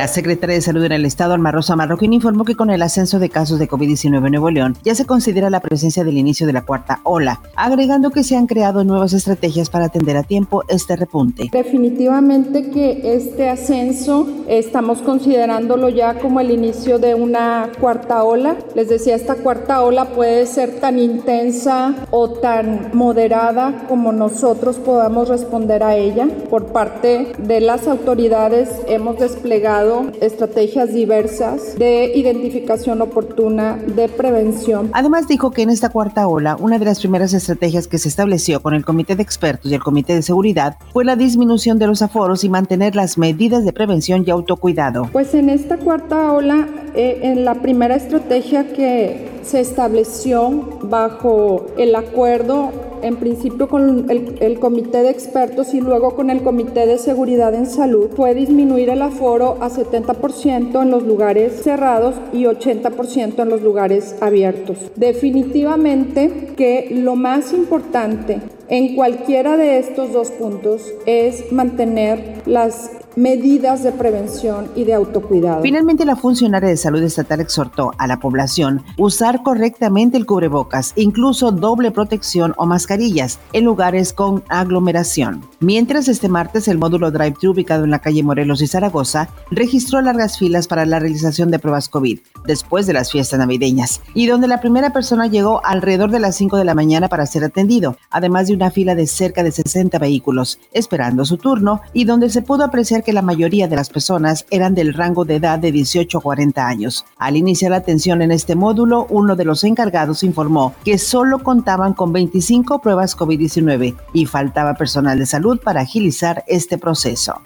La secretaria de Salud en el Estado, Alma Rosa Marroquín, informó que con el ascenso de casos de COVID-19 en Nuevo León ya se considera la presencia del inicio de la cuarta ola, agregando que se han creado nuevas estrategias para atender a tiempo este repunte. Definitivamente que este ascenso estamos considerándolo ya como el inicio de una cuarta ola. Les decía, esta cuarta ola puede ser tan intensa o tan moderada como nosotros podamos responder a ella. Por parte de las autoridades hemos desplegado estrategias diversas de identificación oportuna, de prevención. Además dijo que en esta cuarta ola, una de las primeras estrategias que se estableció con el Comité de Expertos y el Comité de Seguridad fue la disminución de los aforos y mantener las medidas de prevención y autocuidado. Pues en esta cuarta ola, eh, en la primera estrategia que se estableció bajo el acuerdo en principio con el, Comité de Expertos y luego con el Comité de Seguridad en Salud, fue disminuir el aforo a 70% en los lugares cerrados y 80% en los lugares abiertos. Definitivamente que lo más importante en cualquiera de estos dos puntos es mantener las medidas de prevención y de autocuidado. Finalmente, la funcionaria de salud estatal exhortó a la población usar correctamente el cubrebocas, incluso doble protección o mascarillas en lugares con aglomeración. Mientras este martes el módulo drive-thru ubicado en la calle Morelos y Zaragoza registró largas filas para la realización de pruebas COVID después de las fiestas navideñas y donde la primera persona llegó alrededor de las 5 de la mañana para ser atendido, además de una fila de cerca de 60 vehículos esperando su turno y donde se pudo apreciar que la mayoría de las personas eran del rango de edad de 18 a 40 años. Al iniciar la atención en este módulo, uno de los encargados informó que solo contaban con 25 pruebas COVID-19 y faltaba personal de salud para agilizar este proceso.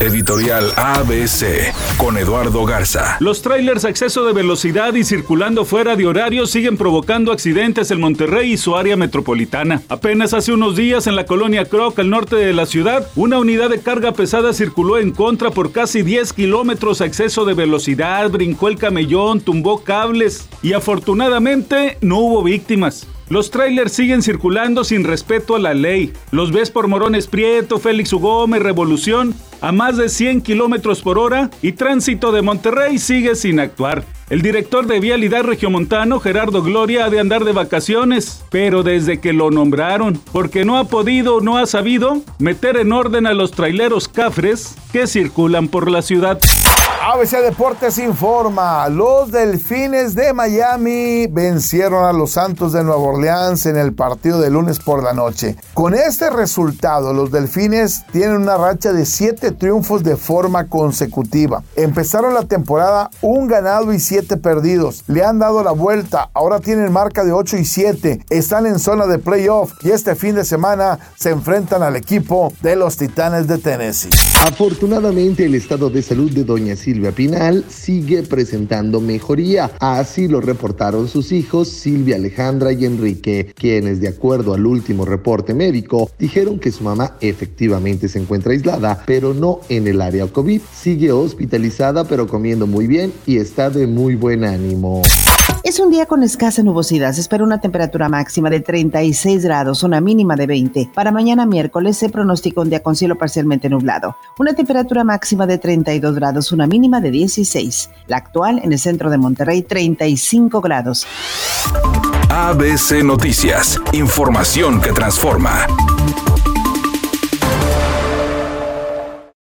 Editorial ABC con Eduardo Garza. Los trailers a exceso de velocidad y circulando fuera de horario siguen provocando accidentes en Monterrey y su área metropolitana. Apenas hace unos días en la colonia Croc, al norte de la ciudad, una unidad de carga pesada circuló en contra por casi 10 kilómetros a exceso de velocidad, brincó el camellón, tumbó cables y afortunadamente no hubo víctimas. Los trailers siguen circulando sin respeto a la ley. Los ves por Morones Prieto, Félix Ugome, Revolución, a más de 100 kilómetros por hora y Tránsito de Monterrey sigue sin actuar. El director de Vialidad Regiomontano, Gerardo Gloria, ha de andar de vacaciones, pero desde que lo nombraron, porque no ha podido no ha sabido meter en orden a los traileros cafres que circulan por la ciudad. ABC Deportes informa, los Delfines de Miami vencieron a los Santos de Nueva Orleans en el partido de lunes por la noche. Con este resultado, los Delfines tienen una racha de siete triunfos de forma consecutiva. Empezaron la temporada un ganado y siete perdidos. Le han dado la vuelta, ahora tienen marca de 8 y 7. Están en zona de playoff y este fin de semana se enfrentan al equipo de los Titanes de Tennessee. Afortunadamente el estado de salud de Doña Silvia Pinal sigue presentando mejoría. Así lo reportaron sus hijos Silvia Alejandra y Enrique, quienes de acuerdo al último reporte médico dijeron que su mamá efectivamente se encuentra aislada, pero no en el área COVID. Sigue hospitalizada pero comiendo muy bien y está de muy buen ánimo. Es un día con escasa nubosidad. Se espera una temperatura máxima de 36 grados, una mínima de 20. Para mañana miércoles se pronostica un día con cielo parcialmente nublado. Una temperatura máxima de 32 grados, una mínima de 16. La actual en el centro de Monterrey, 35 grados. ABC Noticias. Información que transforma.